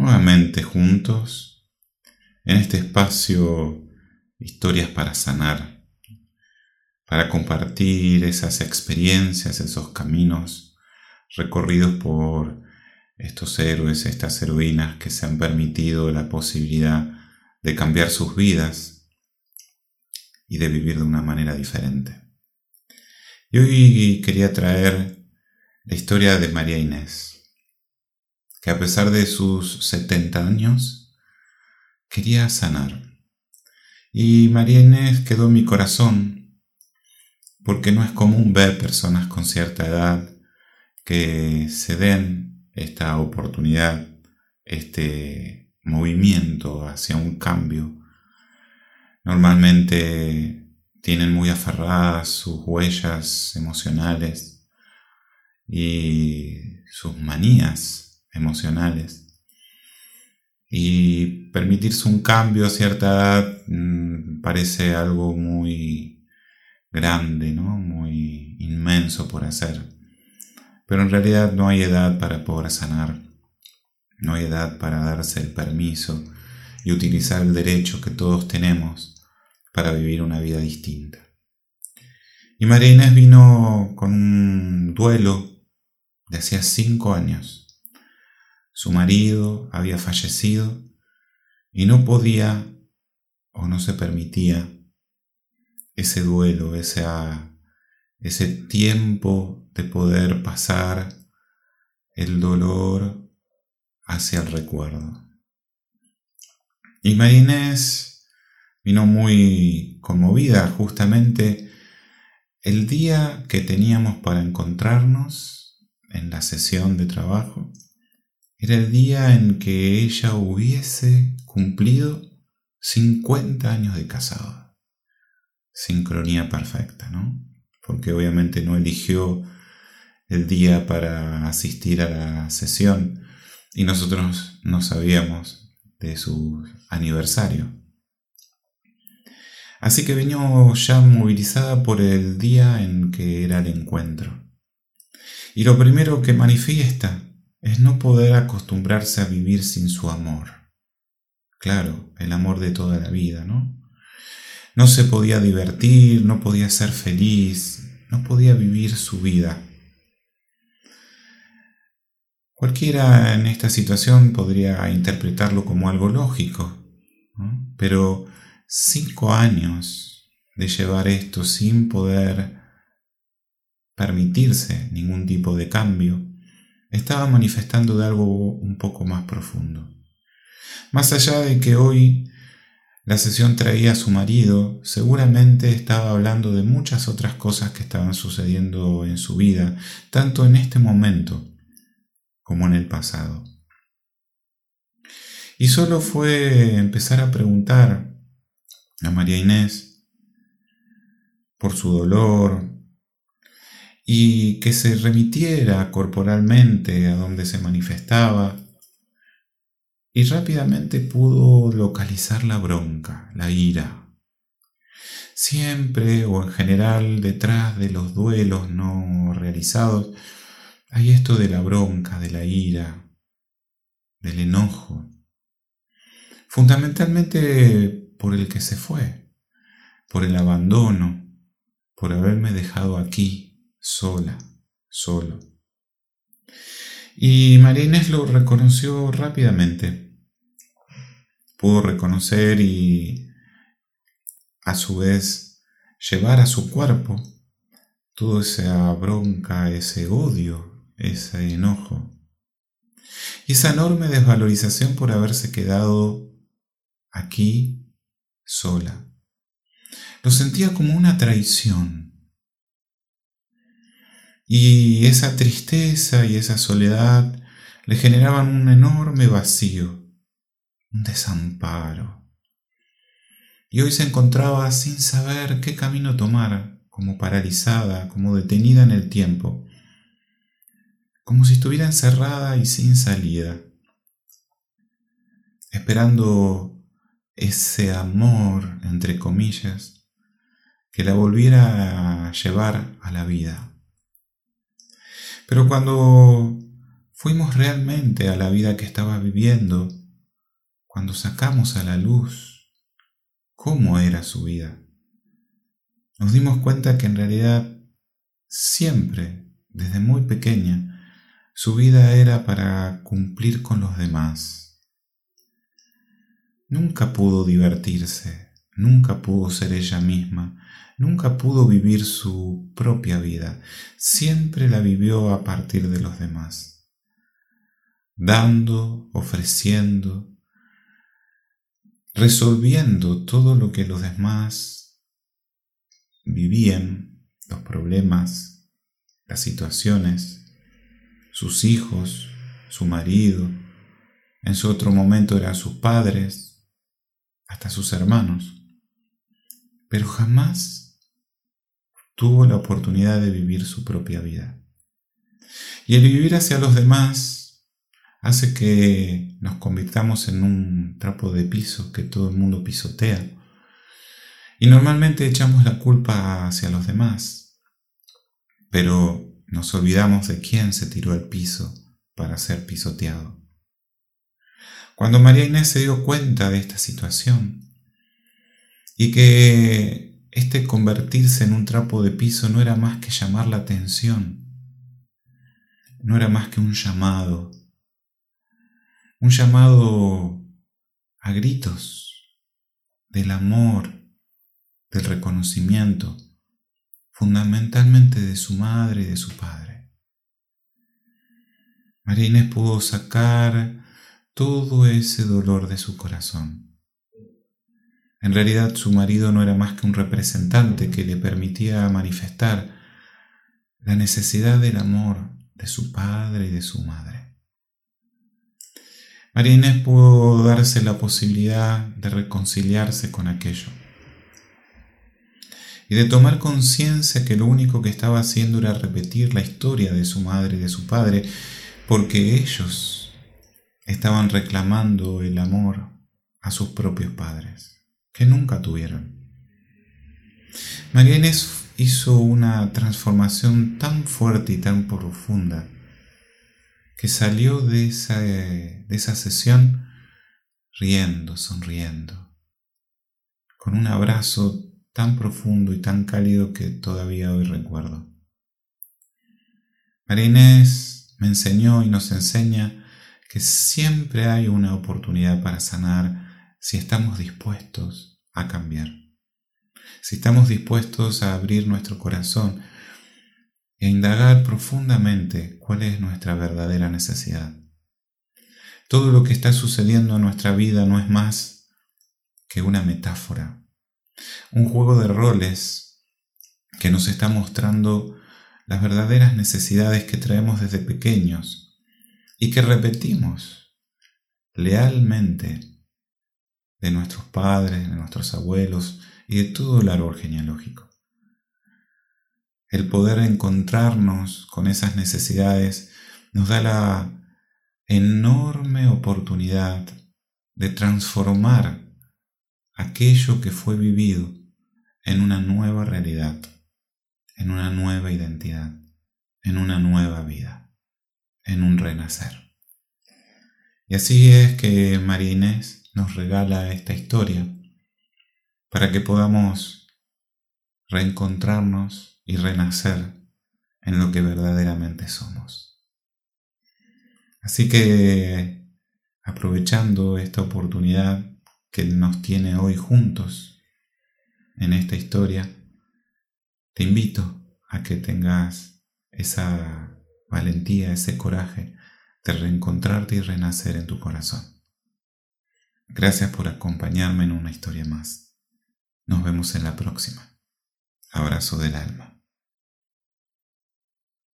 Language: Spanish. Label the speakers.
Speaker 1: nuevamente juntos en este espacio Historias para sanar, para compartir esas experiencias, esos caminos recorridos por estos héroes, estas heroínas que se han permitido la posibilidad de cambiar sus vidas y de vivir de una manera diferente. Y hoy quería traer la historia de María Inés, que a pesar de sus 70 años, quería sanar. Y María Inés quedó en mi corazón, porque no es común ver personas con cierta edad que se den esta oportunidad, este movimiento hacia un cambio, normalmente tienen muy aferradas sus huellas emocionales y sus manías emocionales. Y permitirse un cambio a cierta edad mm, parece algo muy grande, ¿no? muy inmenso por hacer. Pero en realidad no hay edad para poder sanar, no hay edad para darse el permiso y utilizar el derecho que todos tenemos para vivir una vida distinta. Y María Inés vino con un duelo de hacía cinco años. Su marido había fallecido y no podía o no se permitía ese duelo, ese, ese tiempo de poder pasar el dolor hacia el recuerdo. Y Marinés vino muy conmovida justamente el día que teníamos para encontrarnos en la sesión de trabajo. Era el día en que ella hubiese cumplido 50 años de casado. Sincronía perfecta, ¿no? Porque obviamente no eligió el día para asistir a la sesión y nosotros no sabíamos de su aniversario. Así que vino ya movilizada por el día en que era el encuentro. Y lo primero que manifiesta es no poder acostumbrarse a vivir sin su amor. Claro, el amor de toda la vida, ¿no? No se podía divertir, no podía ser feliz, no podía vivir su vida Cualquiera en esta situación podría interpretarlo como algo lógico, pero cinco años de llevar esto sin poder permitirse ningún tipo de cambio, estaba manifestando de algo un poco más profundo. Más allá de que hoy la sesión traía a su marido, seguramente estaba hablando de muchas otras cosas que estaban sucediendo en su vida, tanto en este momento como en el pasado. Y solo fue empezar a preguntar a María Inés por su dolor y que se remitiera corporalmente a donde se manifestaba y rápidamente pudo localizar la bronca, la ira. Siempre o en general detrás de los duelos no realizados hay esto de la bronca, de la ira, del enojo, fundamentalmente por el que se fue, por el abandono, por haberme dejado aquí, sola, solo. Y María Inés lo reconoció rápidamente. Pudo reconocer y a su vez llevar a su cuerpo toda esa bronca, ese odio ese enojo y esa enorme desvalorización por haberse quedado aquí sola. Lo sentía como una traición. Y esa tristeza y esa soledad le generaban un enorme vacío, un desamparo. Y hoy se encontraba sin saber qué camino tomar, como paralizada, como detenida en el tiempo como si estuviera encerrada y sin salida, esperando ese amor, entre comillas, que la volviera a llevar a la vida. Pero cuando fuimos realmente a la vida que estaba viviendo cuando sacamos a la luz cómo era su vida. Nos dimos cuenta que en realidad siempre, desde muy pequeña, su vida era para cumplir con los demás. Nunca pudo divertirse, nunca pudo ser ella misma, nunca pudo vivir su propia vida, siempre la vivió a partir de los demás, dando, ofreciendo, resolviendo todo lo que los demás vivían, los problemas, las situaciones, sus hijos, su marido, en su otro momento eran sus padres, hasta sus hermanos. Pero jamás tuvo la oportunidad de vivir su propia vida. Y el vivir hacia los demás hace que nos convirtamos en un trapo de piso que todo el mundo pisotea. Y normalmente echamos la culpa hacia los demás. Pero nos olvidamos de quién se tiró al piso para ser pisoteado. Cuando María Inés se dio cuenta de esta situación y que este convertirse en un trapo de piso no era más que llamar la atención, no era más que un llamado, un llamado a gritos del amor, del reconocimiento, fundamentalmente de su madre y de su padre. María Inés pudo sacar todo ese dolor de su corazón. En realidad su marido no era más que un representante que le permitía manifestar la necesidad del amor de su padre y de su madre. María Inés pudo darse la posibilidad de reconciliarse con aquello y de tomar conciencia que lo único que estaba haciendo era repetir la historia de su madre y de su padre, porque ellos estaban reclamando el amor a sus propios padres, que nunca tuvieron. María Inés hizo una transformación tan fuerte y tan profunda que salió de esa, de esa sesión riendo, sonriendo, con un abrazo tan profundo y tan cálido que todavía hoy recuerdo. María Inés me enseñó y nos enseña que siempre hay una oportunidad para sanar si estamos dispuestos a cambiar, si estamos dispuestos a abrir nuestro corazón e indagar profundamente cuál es nuestra verdadera necesidad. Todo lo que está sucediendo en nuestra vida no es más que una metáfora un juego de roles que nos está mostrando las verdaderas necesidades que traemos desde pequeños y que repetimos lealmente de nuestros padres, de nuestros abuelos y de todo el árbol genealógico. El poder encontrarnos con esas necesidades nos da la enorme oportunidad de transformar aquello que fue vivido en una nueva realidad, en una nueva identidad, en una nueva vida, en un renacer. Y así es que María Inés nos regala esta historia para que podamos reencontrarnos y renacer en lo que verdaderamente somos. Así que, aprovechando esta oportunidad, que nos tiene hoy juntos en esta historia, te invito a que tengas esa valentía, ese coraje de reencontrarte y renacer en tu corazón. Gracias por acompañarme en una historia más. Nos vemos en la próxima. Abrazo del alma.